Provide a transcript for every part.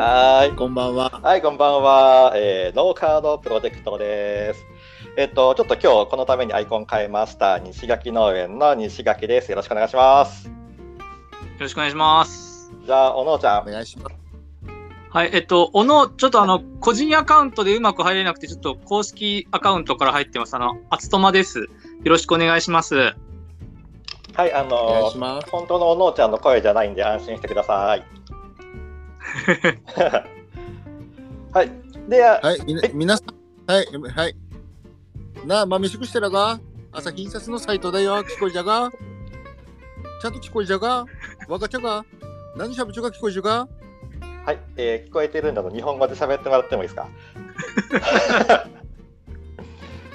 はーい。こんばんは。はい、こんばんは。えー、ノーカードプロジェクトです。えっと、ちょっと今日このためにアイコン変えました。西垣農園の西垣です。よろしくお願いします。よろしくお願いします。じゃあ、おのちゃん。お願いします。はい、えっと、小野、ちょっとあの、個人アカウントでうまく入れなくて、ちょっと公式アカウントから入ってます。あの、あつとまです。よろしくお願いします。はい、あお願いのします。本当のおのちゃんの声じゃないんで安心してください。はい。では、はい、みな皆さん、はい、はい。なあ、まめしくしてらが？朝日印刷のサイトだよ。聞こえじゃが？ちゃんと聞こえじゃが？わかっちゃが？何しゃべちゅが？聞こえじゃが？はい、えー聞こえてるんだと日本語で喋ってもらってもいいですか？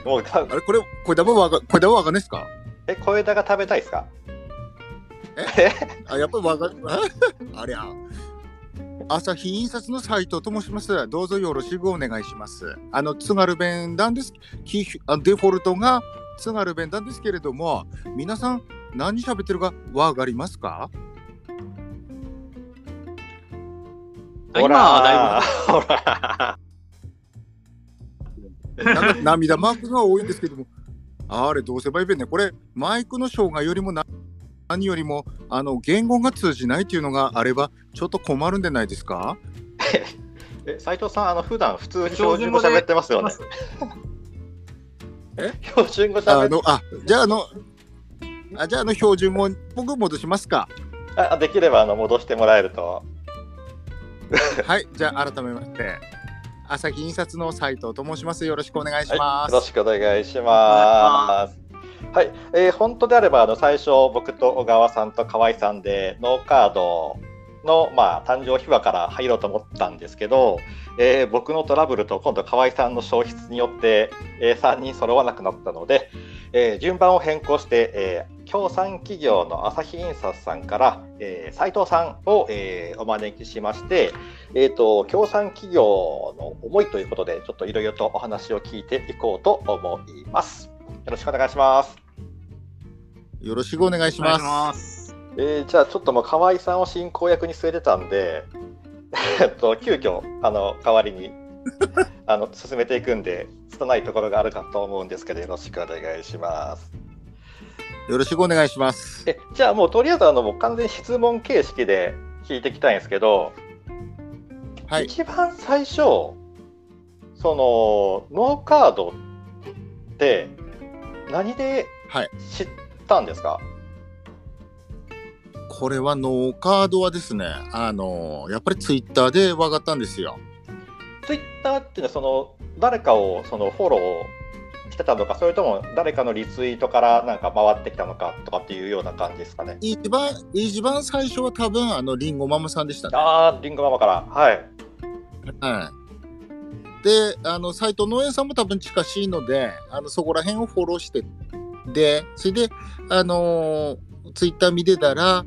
もうかあれ？これ、これだもわか、これだもわかんないっすか？え、小枝が食べたいですか？あ、やっぱりわかあありゃ。朝日印刷のサイトと申します。どうぞよろしくお願いします。あの、津軽弁なんです。きあデフォルトが津軽弁なんですけれども、皆さん何喋ってるかわかりますか？今はだほらなんか涙マークが多いんですけども、あれどうせばいいべんね。これ、マイクの障害よりもな何よりも、あの、言語が通じないっていうのがあれば、ちょっと困るんでないですか？え斉藤さん、あの普段普通に標準語喋ってますよね？え？標準語喋ってあの、あ、じゃああの、あじゃああの標準語、僕戻しますか？あできればあの戻してもらえると。はい、じゃあ改めまして、朝日印刷の斉藤と申します。よろしくお願いしはい、ます。よろしくお願いします。はい、えー本当であればあの最初僕と小川さんと河合さんでノーカードのまあ誕生秘話から入ろうと思ったんですけど、えー僕のトラブルと今度河合さんの消失によって、え3人揃わなくなったので、えー順番を変更して、えー協賛企業の朝日印刷さんから、えー斉藤さんを、えーお招きしまして、えー、と協賛企業の思いということで、ちょっといろいろとお話を聞いていこうと思います。よろしくお願いします。よろしくお願いします。します。えーじゃあ、ちょっともう河合さんを進行役に据えてたんで、えっと、急遽あの代わりに あの進めていくんで、拙いところがあるかと思うんですけど、よろしくお願いします。よろしくお願いします。えじゃあ、もうとりあえずあのもう完全に質問形式で聞いていきたいんですけど、はい。一番最初そのノーカードって何ではい知ったんですか、これはノーカードはですね、あのやっぱりツイッターで分かったんですよ。ツイッターっていうのはその誰かをそのフォローしてたのかそれとも誰かのリツイートからなんか回ってきたのかとかっていうような感じですかね一番、一番最初は多分、あの、リンゴママさんでしたね。ああリンゴママからはいはい。で、あの、斎藤農園さんも多分近しいので、あの、そこら辺をフォローして、で、それで、あのツイッター見てたら、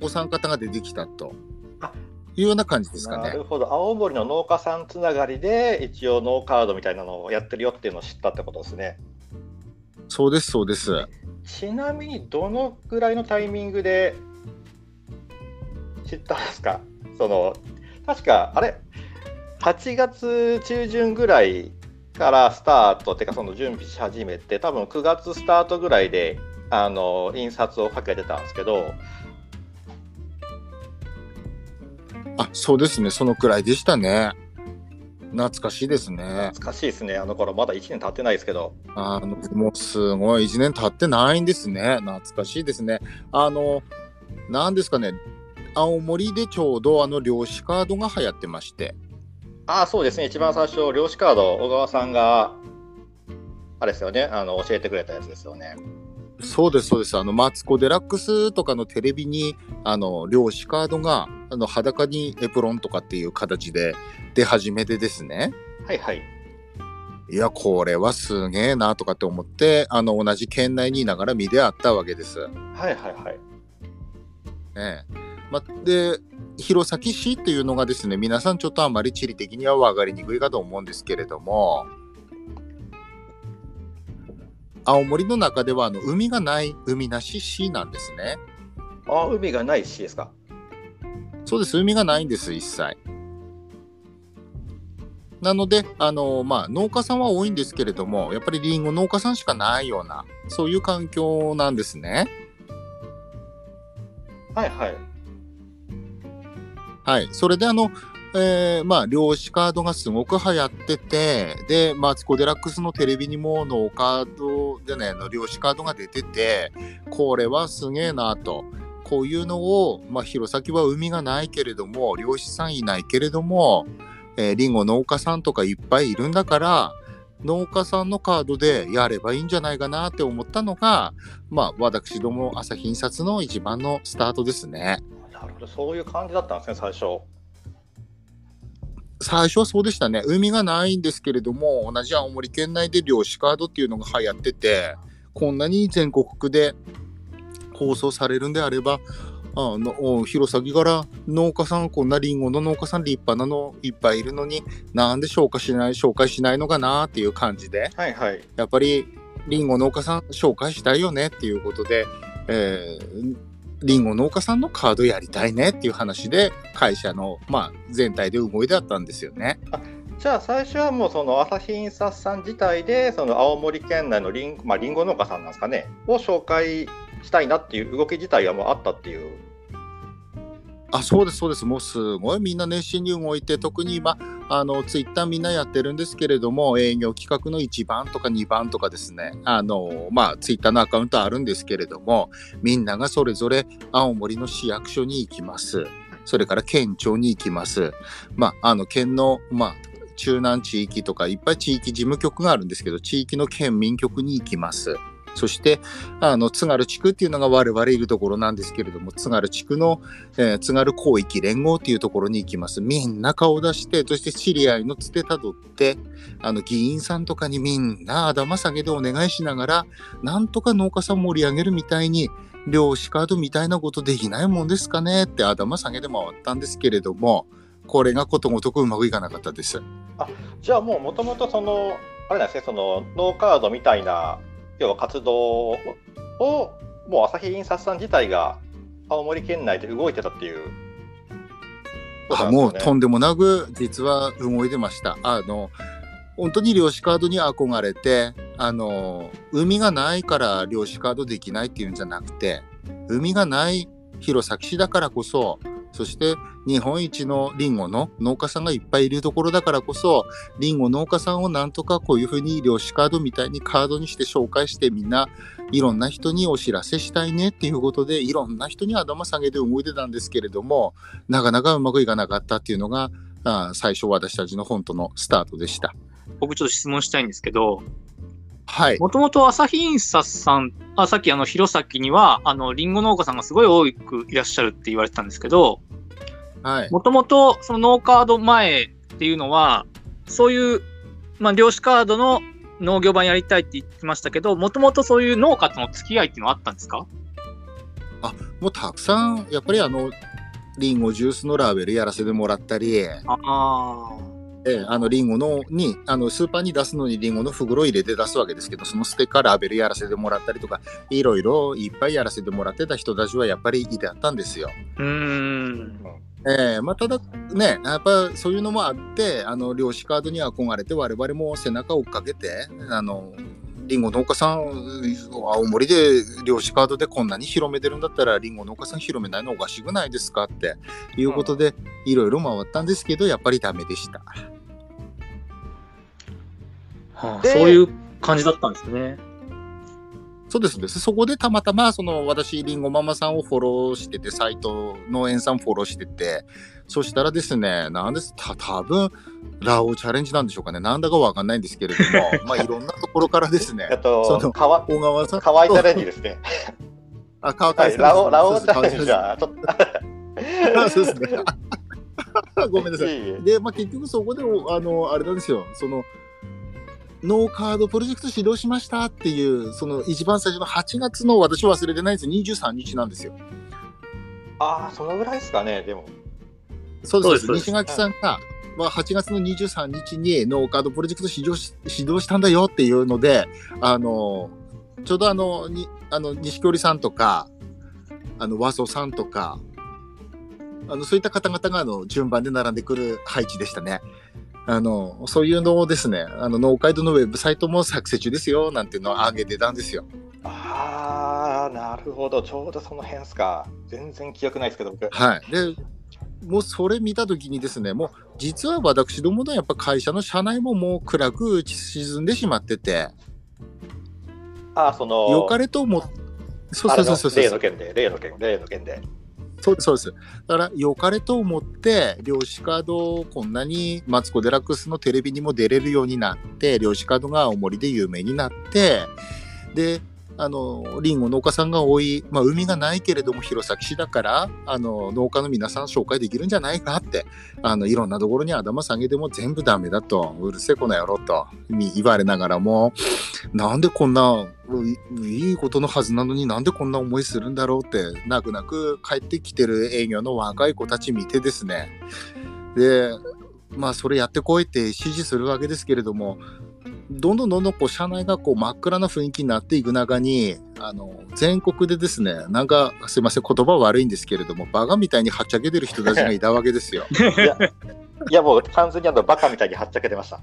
お三方が出てきたと。あいうような感じですかね。なる。ほど。青森の農家さんつながりで一応ノーカードみたいなのをやってるよっていうのを知ったってことですね。そうです、そうです。ちなみにどのぐらいのタイミングで知ったんですか？その確かあれ？8月中旬ぐらいからスタートっていうかその準備し始めて多分9月スタートぐらいであの印刷をかけてたんですけどあ、そうですね、そのくらいでしたね。懐かしいですね。懐かしいですねあの頃まだ1年経ってないですけどあの、もうすごい、1年経ってないんですね。懐かしいですね。あの、なんですかね、青森でちょうどあの漁師カードが流行ってまして、ああそうですね一番最初漁師カード小川さんがあれですよねあの教えてくれたやつですよねそうです、そうです。あの、マツコ・デラックスとかのテレビに、あの、漁師カードが、あの、裸にエプロンとかっていう形で出始めてですね。はいはいいや、これはすげえなとかって思って、あの、同じ県内にいながら見であったわけです。はいはいはいええ。ま、で、弘前市っていうのがですね、皆さんちょっとあまり地理的には分かりにくいかと思うんですけれども、青森の中ではあの海がない海なし市なんですね。あ海がないしですか？そうです、海がないんです、一切。なので、あのまあ、農家さんは多いんですけれども、やっぱりリンゴ農家さんしかないような、そういう環境なんですね。はいはい。はい。それで、あの、えーまあ、漁師カードがすごく流行ってて、で、マツコ・デラックスのテレビにもノーカードでね、の漁師カードが出てて、これはすげえなと。こういうのを、まあ、弘前は海がないけれども、漁師さんいないけれども、えー、リンゴ農家さんとかいっぱいいるんだから、農家さんのカードでやればいいんじゃないかなって思ったのが、まあ、私ども朝日印刷の一番のスタートですね。なるほど、そういう感じだったんですね、最初。最初はそうでしたね。海がないんですけれども、同じ青森県内で漁師カードっていうのが流行ってて、こんなに全国区で放送されるんであれば、あのお弘前から農家さん、こんなリンゴの農家さん立派なのいっぱいいるのに、なんで紹介しない、紹介しないのかなっていう感じで、はいはい。やっぱりリンゴ農家さん紹介したいよねっていうことで、えーりんご農家さんのカードやりたいねっていう話で会社の、まあ、全体で動いてあったんですよね。じゃあ最初はもうその朝日印刷さん自体でその青森県内のりん,、まあ、リンゴ農家さんなんですかねを紹介したいなっていう動き自体はもうあったっていう。あそうですそうです。もうすごいみんな熱心に動いて特に今あのツイッターみんなやってるんですけれども営業企画の1番とか2番とかですね。あのまあツイッターのアカウントあるんですけれどもみんながそれぞれ青森の市役所に行きます。それから県庁に行きます。まああの県のまあ中南地域とかいっぱい地域事務局があるんですけど地域の県民局に行きます。そして、あの、津軽地区っていうのが我々いるところなんですけれども、津軽地区の、えー津軽広域連合っていうところに行きます。みんな顔出して、そして知り合いのつてたどって、あの、議員さんとかにみんな頭下げでお願いしながら、なんとか農家さん盛り上げるみたいに、漁師カードみたいなことできないもんですかねって頭下げで回ったんですけれども、これがことごとくうまくいかなかったです。あじゃあもうもともとそのあれなんですねそのノーカードみたいな要は活動をもう朝日印刷さん自体が青森県内で動いてたっていうことあ。もうとんでもなく実は動いてました。あの本当に漁師カードに憧れてあの海がないから漁師カードできないっていうんじゃなくて海がない弘前市だからこそそして日本一のリンゴの農家さんがいっぱいいるところだからこそリンゴ農家さんをなんとかこういうふうに漁師カードみたいにカードにして紹介してみんないろんな人にお知らせしたいねっていうことでいろんな人に頭下げて動いてたんですけれどもなかなかうまくいかなかったっていうのがあ最初私たちの本当のスタートでした。僕ちょっと質問したいんですけど、はい。もともと朝日印刷さん、あさっきあの弘前には、あの、リンゴ農家さんがすごい多くいらっしゃるって言われてたんですけど、はい。もともとそのノーカード前っていうのは、そういう、まあ、漁師カードの農業版やりたいって言ってましたけど、もともとそういう農家との付き合いっていうのはあったんですか？もうたくさん、やっぱりあの、リンゴジュースのラベルやらせてもらったり、ああ。ええあのリンゴのにあのスーパーに出すのにリンゴの袋入れて出すわけですけどそのステッカーラベルやらせてもらったりとかいろいろいっぱいやらせてもらってた人たちはやっぱりいてあったんですよ。うーん。ええまあ、ただねやっぱそういうのもあってあの漁師カードに憧れて我々も背中を追っかけてあのリンゴ農家さん青森で漁師カードでこんなに広めてるんだったらリンゴ農家さん広めないのおかしくないですかっていうことでいろいろ回ったんですけどやっぱりダメでした。ではあそういう感じだったんですね。そうですね。そこでたまたま、その私、りんごママさんをフォローしてて、サイト、農園さんフォローしてて、そしたらですね、なんです、た多分ラオチャレンジなんでしょうかね。なんだかわかんないんですけれども、まあいろんなところからですねとそのかわ小川さんチャレンジですね。あ、川はい、上さんラオラオチャレンジじじゃちょっ あそうですね。ごめんなと。さい。で、まあ、結局そこで、あの、あれなんですよ、その、ノーカードプロジェクト始動しましたっていう、その一番最初の8月の私忘れてないんですよ、23日なんですよ。ああ、そのぐらいですかね、でも。そうです。そうです西垣さんが、まあ、8月の23日にノーカードプロジェクト始動し始動したんだよっていうので、あの、ちょうどあの、にあの錦織さんとか、あの、和曽さんとか、あの、そういった方々があの順番で並んでくる配置でしたね。あの、そういうのをですね、あの、農会堂のウェブサイトも作成中ですよ、なんていうのを上げてたんですよ。ああ、なるほど。ちょうどその辺ですか。全然記憶ないですけど、僕。はい。で、もうそれ見たときにですね、もう実は私どものやっぱ会社の社内ももう暗く沈んでしまってて、ああ、その、良かれと思っそうあれのそうそうそう例の件で、例の件、例の件で。そうですそうです。だから、良かれと思って、漁師カードをこんなにマツコ・デラックスのテレビにも出れるようになって、漁師カードが青森で有名になって、で、あの、リンゴ農家さんが多い、まあ、海がないけれども弘前市だから、あの、農家の皆さん紹介できるんじゃないかって、あの、いろんなところに頭下げても全部ダメだと、うるせえこの野郎と言われながらも、なんでこんな、いいことのはずなのになんでこんな思いするんだろうって、泣く泣く帰ってきてる営業の若い子たち見てですね。で、まあそれやってこいって指示するわけですけれども、どんどんどんどんこう社内がこう真っ暗な雰囲気になっていく中に、あの、全国でですね、なんかすいません、言葉悪いんですけれども、バカみたいにはっちゃけてる人たちがいたわけですよ。いや、いやもう完全にあのバカみたいにはっちゃけてました。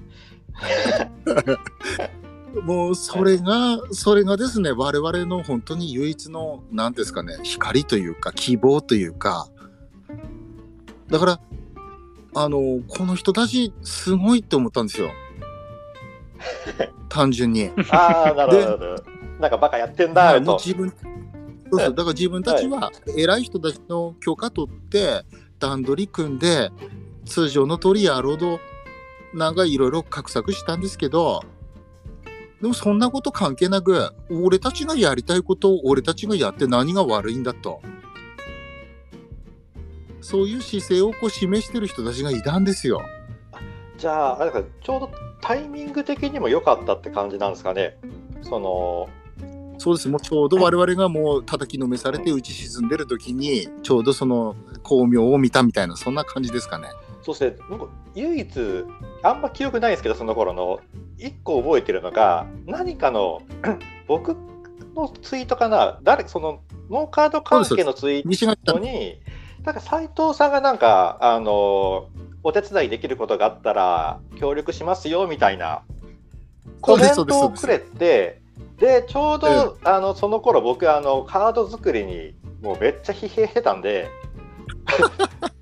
もうそれが、それがですね、我々の本当に唯一の、なんですかね、光というか、希望というか、だから、あの、この人たち、すごいって思ったんですよ。単純に。ああ、なるほどなんかバカやってんだと。自分、そうそう、だから自分たちは、偉い人たちの許可取って、段取り組んで、通常の通りやろうと、なんかいろいろ画策したんですけど、でもそんなこと関係なく、俺たちがやりたいことを俺たちがやって何が悪いんだと。そういう姿勢をこう示してる人たちがいたんですよ。じゃあ、あれかちょうどタイミング的にも良かったって感じなんですかね。その、そうです。もうちょうど我々がもう叩きのめされて打ち沈んでる時に、ちょうどその巧妙を見たみたいな、そんな感じですかね。そして、僕、唯一、あんま記憶ないですけど、その頃の、一個覚えてるのが、何かの、僕のツイートかな、誰、その、ノーカード関係のツイートに、なんか斉藤さんがなんか、あの、お手伝いできることがあったら協力しますよみたいなコメントをくれて、で、ちょうど、あのその頃僕あの、カード作りにもうめっちゃ疲弊してたんで、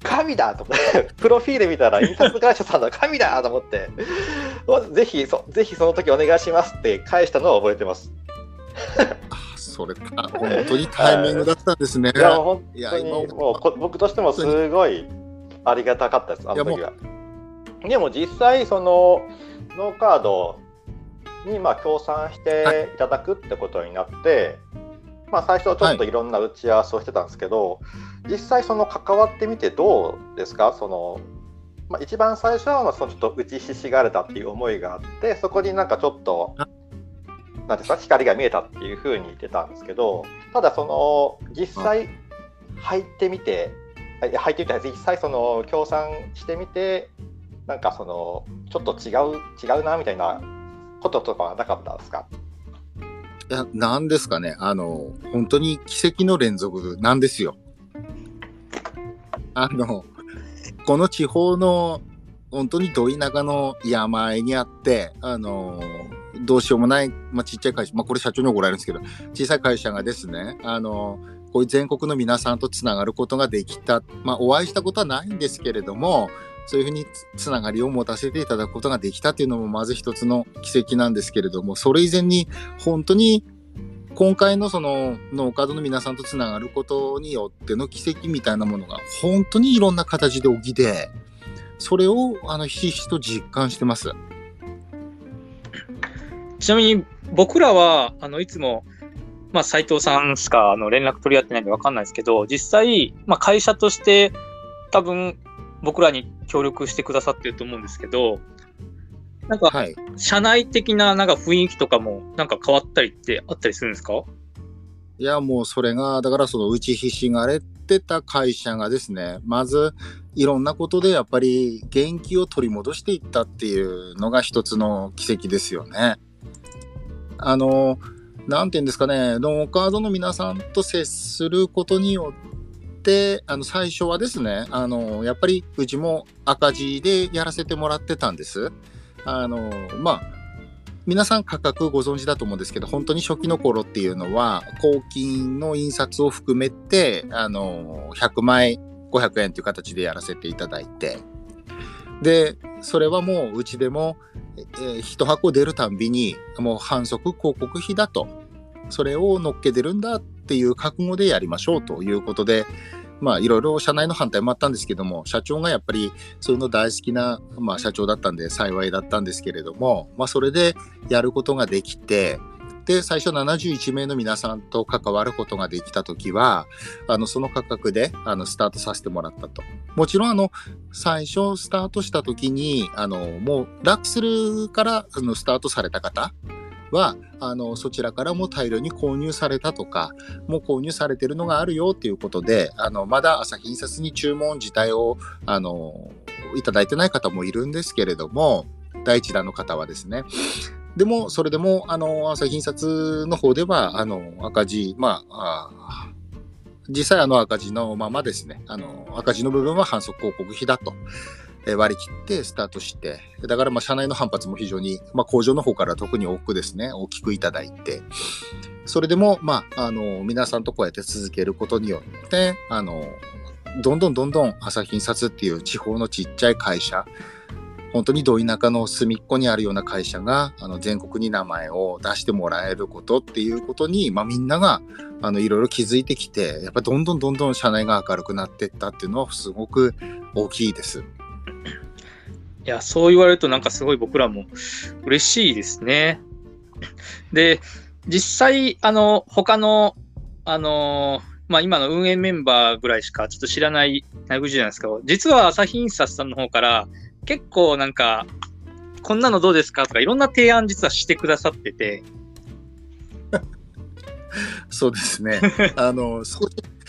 神だと思って、プロフィール見たら印刷会社さんだ、神だと思って、ぜひそ、ぜひその時お願いしますって返したのを覚えてます。あそれか、本当にタイミングだったんですね。いや、本当に今もうこ僕としてもすごいありがたかったです、あの時は。でも実際、そのノーカードにまあ協賛してい。ただくってことになって、まあ、最初ちょっとい。ろんな打ち合わせをしてたんですけど、実際その関わってみてどうですか？その、まあ、一番最初はまあそのちょっと打ちひしがれたっていう思いがあってそこになんかちょっとなんですか？光が見えたっていうふうに言ってたんですけどただその実際入ってみて入ってみて実際その協賛してみてなんかそのちょっと違う違うなみたいなこととかはなかったですか？いや、なんですかね。あの、本当に奇跡の連続なんですよ。あの、この地方の本当にど田舎の山あいにあって、あの、どうしようもない、まあ、ちっちゃい会社、まあ、これ社長に怒られるんですけど、小さい会社がですね、あの、こういう全国の皆さんとつながることができた、まあ、お会いしたことはないんですけれども、そういうふうにつながりを持たせていただくことができたっていうのもまず一つの奇跡なんですけれども、それ以前に本当に今回のその農家の皆さんとつながることによっての奇跡みたいなものが本当にいろんな形で起きて、それをあのひひしと実感してます。ちなみに僕らは、あの、いつも、まあ、斉藤さんしかあの連絡取り合ってないんでわかんないですけど、実際、まあ、会社として多分僕らに協力してくださってると思うんですけど、なんか、はい。社内的ななんか雰囲気とかもなんか変わったりってあったりするんですか？いや、もうそれが、だからその打ちひしがれてた会社がですね、まずいろんなことでやっぱり元気を取り戻していったっていうのが一つの奇跡ですよね。あの、なんていうんですかね、ノーカードの皆さんと接することによっで、あの、最初はですね、あの、やっぱりうちも赤字でやらせてもらってたんです。あの、まあ、皆さん価格ご存知だと思うんですけど、本当に初期の頃っていうのは、公金の印刷を含めて、あの、100枚500円という形でやらせていただいて、で、それはもううちでも、えー、一箱出るたんびに、もう反則広告費だと、それを乗っけてるんだっていう覚悟でやりましょうということで、まあいろいろ社内の反対もあったんですけども、社長がやっぱりそういうの大好きな、まあ、社長だったんで幸いだったんですけれども、まあそれでやることができて、で、最初71名の皆さんと関わることができたときは、あの、その価格で、あの、スタートさせてもらったと。もちろん、あの、最初スタートしたときに、あの、もう、ラックスルから、あの、スタートされた方は、あの、そちらからも大量に購入されたとか、もう購入されてるのがあるよっていうことで、あの、まだ朝日印刷に注文自体を、あの、いただいてない方もいるんですけれども、第一弾の方はですね。でも、それでも、あの、朝日印刷の方では、あの、赤字、まあ、あ実際あの赤字のままですね、あの、赤字の部分は反則広告費だと。割り切ってスタートして、だからまあ社内の反発も非常に、まあ工場の方から特に多くですね、大きくいただいて、それでもまあ、あの、皆さんとこうやって続けることによって、あの、どんどんどんどん朝日印刷っていう地方のちっちゃい会社、本当にど田舎の隅っこにあるような会社があの全国に名前を出してもらえることっていうことに、まあ、みんながあのいろいろ気づいてきてやっぱどんどんどんどん社内が明るくなっていったっていうのはすごく大きいです。いや、そう言われるとなんかすごい僕らも嬉しいですね。で、実際、あの、他の、あの、まあ今の運営メンバーぐらいしかちょっと知らない内部事情なんですけど、実は朝日印刷さんの方から結構なんか、こんなのどうですかとかいろんな提案実はしてくださってて。そうですね。あの、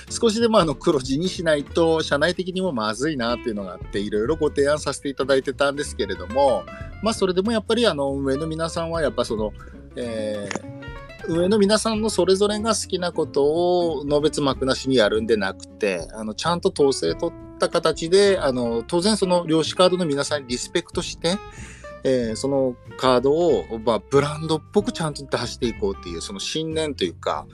少し、でもあの黒字にしないと社内的にもまずいなっていうのがあっていろいろご提案させていただいてたんですけれどもまあそれでもやっぱりあの運営の皆さんはやっぱその、えー、運営の皆さんのそれぞれが好きなことをのべつ幕なしにやるんでなくてあのちゃんと統制取った形であの当然その量子カードの皆さんにリスペクトしてえー、そのカードを、まあ、ブランドっぽくちゃんと出していこうっていうその信念というか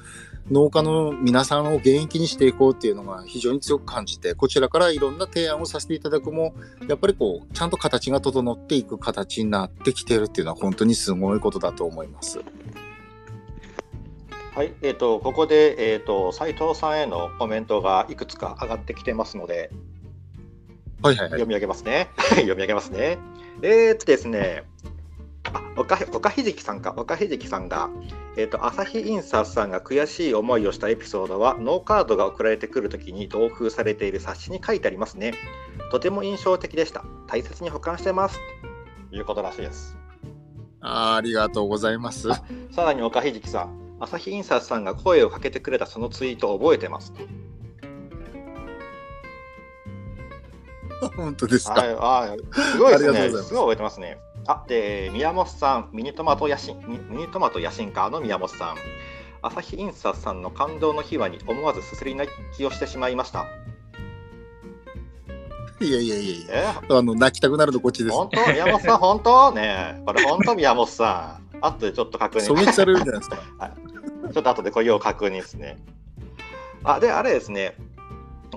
農家の皆さんを元気にしていこうっていうのが非常に強く感じてこちらからいろんな提案をさせていただくもやっぱりこうちゃんと形が整っていく形になってきてるっていうのは本当にすごいことだと思います。はい、えーと、ここで、えーと、斉藤さんへのコメントがいくつか上がってきてますので、はいはいはい、読み上げますね。読み上げますね。えー、っとですね、あ岡岡ひじきさんか、岡ひじきさんが、えー、っと、朝日印刷さんが悔しい思いをしたエピソードは、ノーカードが送られてくるときに同封されている冊子に書いてありますね。とても印象的でした。大切に保管してます。ということらしいです。あありがとうございます。さらに岡ひじきさん、朝日印刷さんが声をかけてくれたそのツイートを覚えてます。本当ですか？はい、あすごいですね。すごい覚えてますね。あ、で、宮本さん、ミニトマト野心、ミニトマト野心家の宮本さん。朝日印刷さんの感動の秘話に思わずすすり泣きをしてしまいました。いやいやいやいや、あの泣きたくなるのこっちです。本当？宮本さん、本当？ねこれ本当宮本さん。あとでちょっと確認。狙撃されるんじゃないですか。はい、ちょっと後でこれを確認ですね。あ、で、あれですね。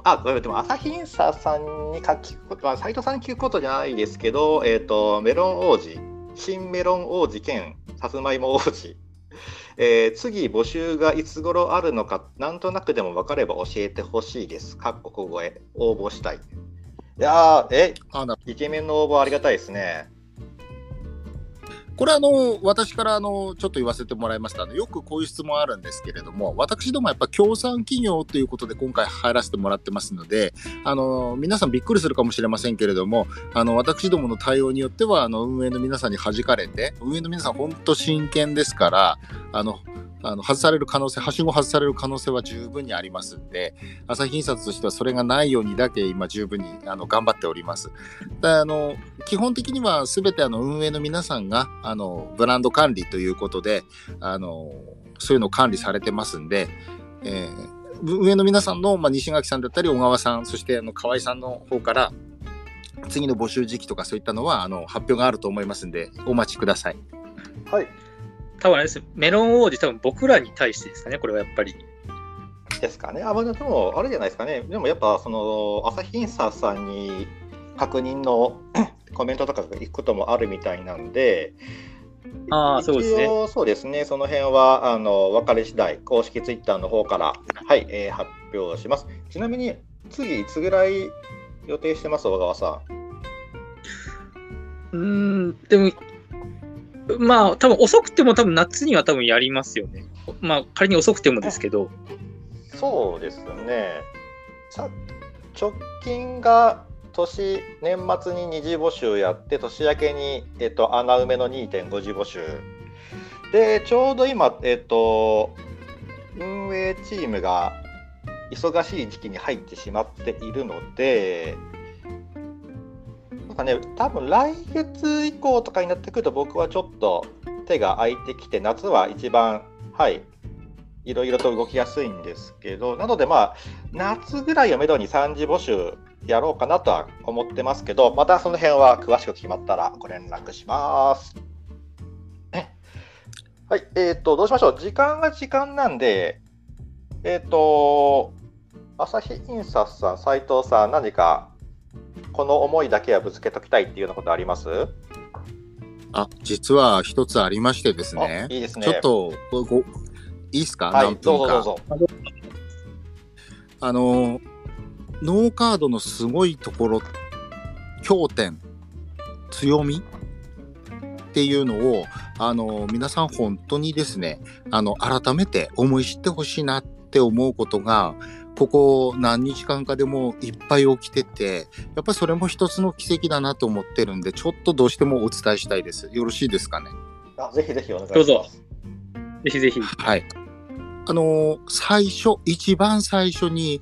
あ、これでも朝日印刷さんに書き斉藤さんに聞くことじゃないですけど、えっ、ー、と、メロン王子、新メロン王子兼さつまいも王子。えー、次募集がいつ頃あるのか、なんとなくでも分かれば教えてほしいです。かっこ小声、応募したい。いやえ、イケメンの応募ありがたいですね。これあの私からあのちょっと言わせてもらいました。あのよくこういう質問あるんですけれども私どもやっぱ協賛企業ということで今回入らせてもらってますのであの皆さんびっくりするかもしれませんけれどもあの私どもの対応によってはあの運営の皆さんに弾かれて運営の皆さん本当真剣ですからあのあの外される可能性、はしご外される可能性は十分にありますんで、朝日印刷としてはそれがないようにだけ今十分にあの頑張っております。であの基本的には全てあの運営の皆さんがあのブランド管理ということであのそういうのを管理されてますんで、えー上の皆さんの、まあ、西垣さんだったり小川さんそしてあの河合さんの方から次の募集時期とかそういったのはあの発表があると思いますんでお待ちください。はい。多分あれです。メロン王子、多分僕らに対してですかね、これはやっぱり。ですかね。あ、まあ、でも、あれじゃないですかね。でもやっぱ、その、朝日インサーさんに確認の コメントとかが行くこともあるみたいなんで、ああ、そうですね。そうですね。その辺は、あの、分かれ次第、公式ツイッターの方から、はい、えー発表します。ちなみに、次、いつぐらい予定してます、小川さん？うーん、でも、まあ、多分遅くても多分夏には多分やりますよね。まあ、仮に遅くてもですけど。そうですね。さ直近が年年末に二次募集やって年明けに、えっと、穴埋めの2.5次募集でちょうど今、えっと、運営チームが忙しい時期に入ってしまっているのでかね多分来月以降とかになってくると僕はちょっと手が空いてきて夏は一番はいいろいろと動きやすいんですけど、なのでまあ、夏ぐらいをめどに3次募集やろうかなとは思ってますけど、またその辺は詳しく決まったらご連絡します。はい、えっ、と、どうしましょう。時間が時間なんで、えっ、と、朝日印刷さん、斉藤さん、何かこの思いだけはぶつけときたいっていうようなことあります？あ実は一つありましてですね。あいいですね。ちょっとごごいいですか、はい、何分か。どうぞどうぞ。あのノーカードのすごいところ強点強み？っていうのをあの皆さん本当にですねあの改めて思い知ってほしいなって思うことがここ何日間かでもいっぱい起きててやっぱりそれも一つの奇跡だなと思ってるんでちょっとどうしてもお伝えしたいですよろしいですかね？あぜひぜひお願いします。どうぞぜひぜひ。はい。あのー最初、一番最初に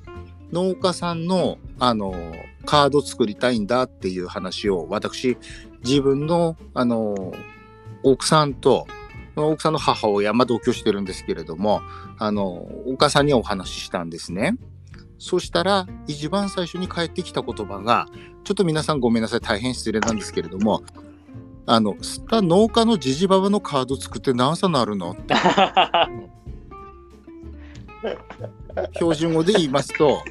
農家さんの、あのーカード作りたいんだっていう話を私、自分の、あのー奥さんと、奥さんの母親、まあ同居してるんですけれども、あのーお母さんにお話ししたんですね。そしたら、一番最初に返ってきた言葉が、ちょっと皆さんごめんなさい、大変失礼なんですけれども、あの、スタ農家のジジババのカード作って何差なるの？標準語で言いますと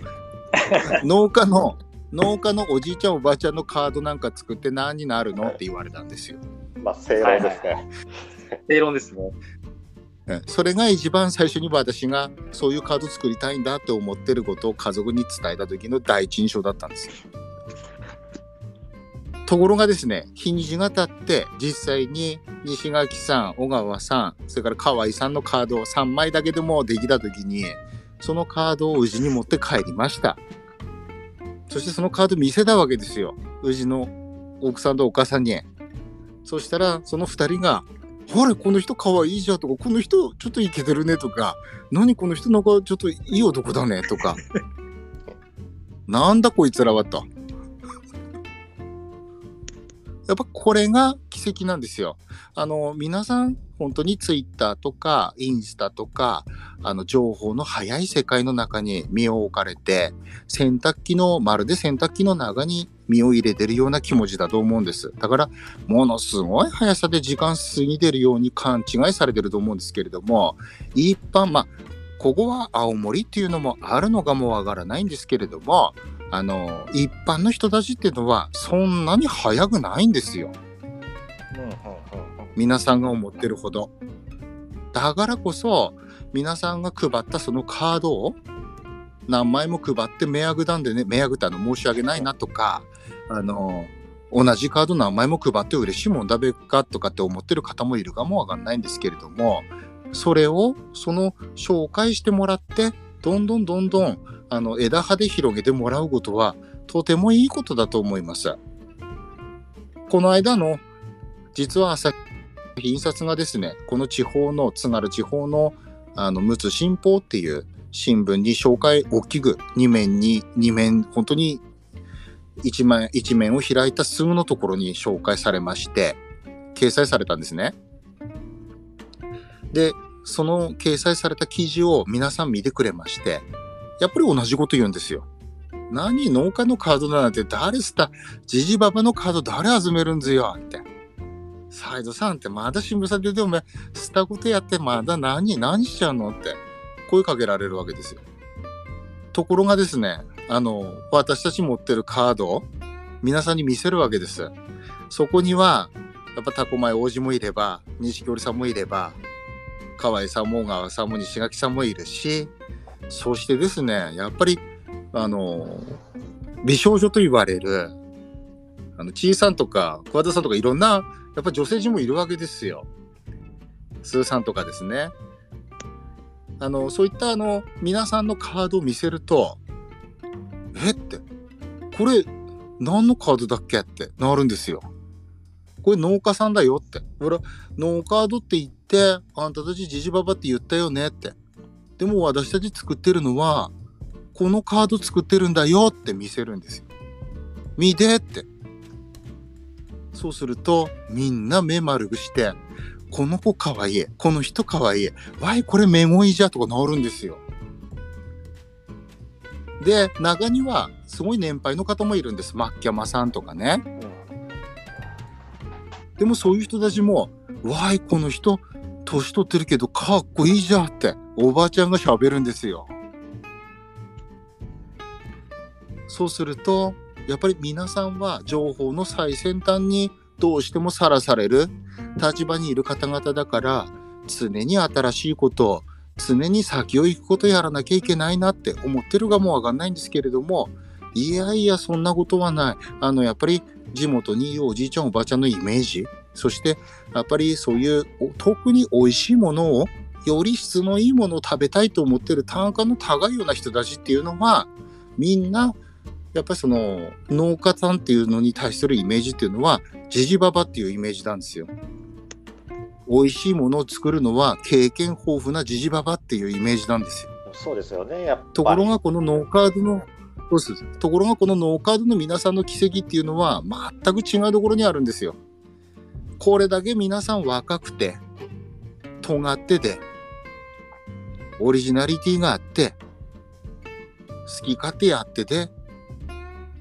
農家の農家のおじいちゃんおばあちゃんのカードなんか作って何になるの？って言われたんですよ。まあ、正論ですね。正論ですね。それが一番最初に私がそういうカード作りたいんだって思ってることを家族に伝えた時の第一印象だったんですよ。ところがですね日にちが経って実際に西垣さん小川さんそれから河合さんのカードを3枚だけでもできた時にそのカードをうちに持って帰りましたそしてそのカード見せたわけですようちの奥さんとお母さんにそしたらその2人が「あれこの人かわいいじゃん」とか「この人ちょっとイケてるね」とか「何この人なんかちょっといい男だね」とか「なんだこいつらは」と。やっぱこれが奇跡なんですよ。あの皆さん本当にツイッターとかインスタとかあの情報の早い世界の中に身を置かれて洗濯機のまるで洗濯機の中に身を入れてるような気持ちだと思うんです。だからものすごい速さで時間過ぎてるように勘違いされてると思うんですけれども一般まあここは青森っていうのもあるのかもわからないんですけれどもあの一般の人たちっていうのはそんなに速くないんですよ。皆さんが思ってるほど。だからこそ皆さんが配ったそのカードを何枚も配って迷惑なんでね迷惑ってあの申し訳ないなとかあの同じカード何枚も配って嬉しいもんだべかとかって思ってる方もいるかもわかんないんですけれどもそれをその紹介してもらってどんどんどんどんあの枝葉で広げてもらうことはとてもいいことだと思います。この間の実は朝日印刷がですねこの地方の津軽地方のあの陸奥新報っていう新聞に紹介大きく2面に2面本当に一面一面を開いたすぐのところに紹介されまして掲載されたんですね。でその掲載された記事を皆さん見てくれましてやっぱり同じこと言うんですよ。何農家のカードなんて誰した、じじばばのカード誰集めるんずよ？って。サイドさんってまだ新聞さんでてお前、スタことやってまだ何、何しちゃうの？って声かけられるわけですよ。ところがですね、あの、私たち持ってるカード、皆さんに見せるわけです。そこには、やっぱタコ前王子もいれば、錦織さんもいれば、河合さんも小川さんも西垣さんもいるし、そしてですね、やっぱり、あの、美少女と言われる、あの、ちいさんとか、桑田さんとかいろんな、やっぱ女性陣もいるわけですよ。スーさんとかですね。あの、そういったあの、皆さんのカードを見せると、え？って、これ、何のカードだっけ？ってなるんですよ。これ農家さんだよって。俺、農カードって言って、あんたたちじじばばって言ったよねって。でも私たち作ってるのは、このカード作ってるんだよって見せるんですよ。見てって。そうすると、みんな目丸くして、この子かわいい。この人かわいい。わい、これメモいいじゃとかなるんですよ。で、中には、すごい年配の方もいるんです。マッキャマさんとかね。でもそういう人たちも、わい、この人、年取ってるけどかっこいいじゃんって、おばあちゃんが喋るんですよ。そうすると、やっぱり皆さんは情報の最先端にどうしてもさらされる立場にいる方々だから、常に新しいこと、常に先を行くことやらなきゃいけないなって思ってるがもうわかんないんですけれども、いやいや、そんなことはない。あの、やっぱり地元にいるおじいちゃんおばあちゃんのイメージ、そしてやっぱりそういう特に美味しいものを、より質のいいものを食べたいと思ってる単価の高いような人たちっていうのは、みんなやっぱりその農家さんっていうのに対するイメージっていうのは、ジジババっていうイメージなんですよ。美味しいものを作るのは経験豊富なジジババっていうイメージなんですよ。そうですよね。ところがこのノーカードの、ところがこのノーカードの皆さんの奇跡っていうのは全く違うところにあるんですよ。これだけ皆さん若くて、尖ってて、オリジナリティがあって、好き勝手やってて、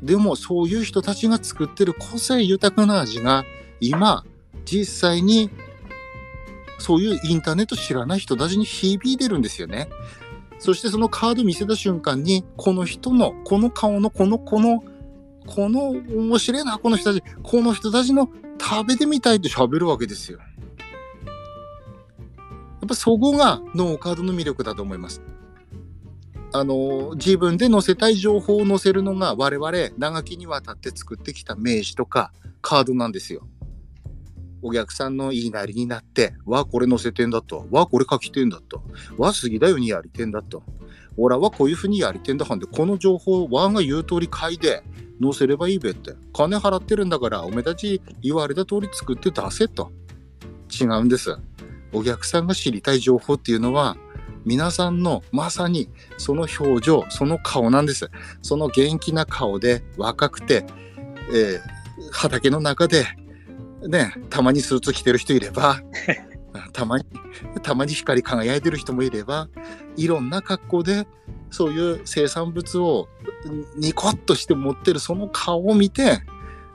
でもそういう人たちが作ってる個性豊かな味が今実際にそういうインターネット知らない人たちに響いてるんですよね。そしてそのカード見せた瞬間にこの人のこの顔のこのこのこの面白いなこの人たちこの人たちの食べてみたいって喋るわけですよ。やっぱそこがノーカードの魅力だと思います。あの自分で載せたい情報を載せるのが我々長きにわたって作ってきた名刺とかカードなんですよ。お客さんの言いなりになって、わ、これ載せてんだと。わ、これ書きてんだと。わ、杉田よにやりてんだと。おらはこういうふうにやりてんだはんで、この情報、わが言う通り書いて、載せればいいべって。金払ってるんだから、おめたち言われた通り作って出せと。違うんです。お客さんが知りたい情報っていうのは、皆さんのまさにその表情、その顔なんです。その元気な顔で若くて、えー、畑の中で、ね、たまにスーツ着てる人いれば、たまに、たまに光り輝いてる人もいれば、いろんな格好で、そういう生産物をニコッとして持ってるその顔を見て、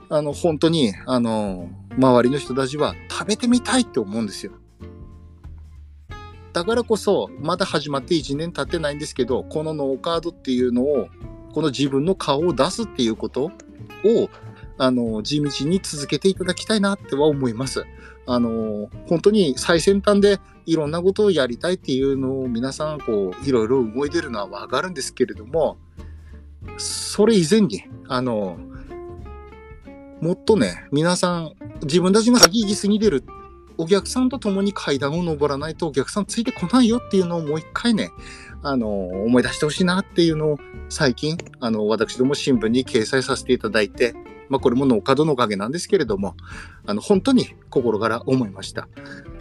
あの、本当に、あの、周りの人たちは食べてみたいって思うんですよ。だからこそ、まだ始まって1年経ってないんですけど、このノーカードっていうのを、この自分の顔を出すっていうことを、あの、地道に続けていただきたいなっては思います。あの、本当に最先端でいろんなことをやりたいっていうのを皆さん、こう、いろいろ動いてるのはわかるんですけれども、それ以前に、あの、もっとね、皆さん、自分たちが先行き過ぎてるお客さんと共に階段を登らないとお客さんついてこないよっていうのをもう一回ね、あの、思い出してほしいなっていうのを最近、あの、私ども新聞に掲載させていただいて、まあ、これも農家のおかげなんですけれども、あの、本当に心から思いました。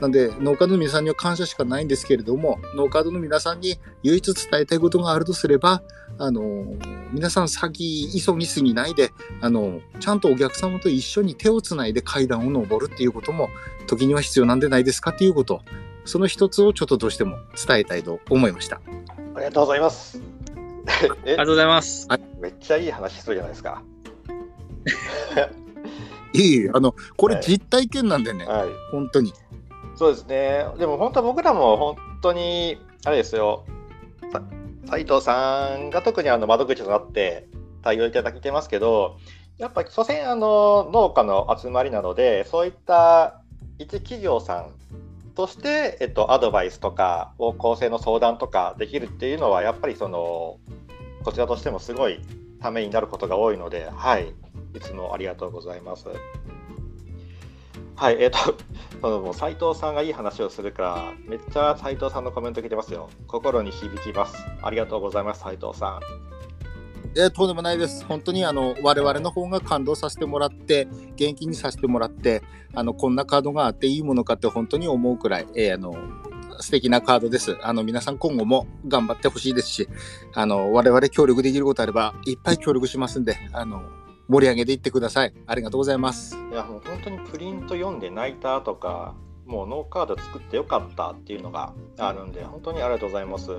なんで、農家の皆さんには感謝しかないんですけれども、農家の皆さんに唯一伝えたいことがあるとすれば、あの、皆さん先急ぎすぎないで、あの、ちゃんとお客様と一緒に手をつないで階段を登るっていうことも、時には必要なんでないですかっていうこと、その一つをちょっとどうしても伝えたいと思いました。ありがとうございます。えありがとうございます。めっちゃいい話するじゃないですか。いいあのこれはい実体験なんでね、はい。本当にそうですね。でも本当僕らも本当に、あれですよ。さ斉藤さんが特にあの窓口となって対応いただいてますけど、やっぱり所詮あの農家の集まりなので、そういった一企業さんとして、えっと、アドバイスとか、方向性の相談とかできるっていうのは、やっぱりその、こちらとしてもすごいためになることが多いので、はい。いつもありがとうございます。はい、えっ、と、もう斉藤さんがいい話をするから、めっちゃ斉藤さんのコメント来てますよ。心に響きます。ありがとうございます、斉藤さん。えーとんでもないです。本当にあの我々の方が感動させてもらって、元気にさせてもらって、あのこんなカードがあっていいものかって本当に思うくらい、えーあの素敵なカードです。あの皆さん今後も頑張ってほしいですし、あの我々協力できることあればいっぱい協力しますんで、あの盛り上げていってください。ありがとうございます。いや、もう本当にプリント読んで泣いたとか、もうノーカード作ってよかったっていうのがあるんで、本当にありがとうございます。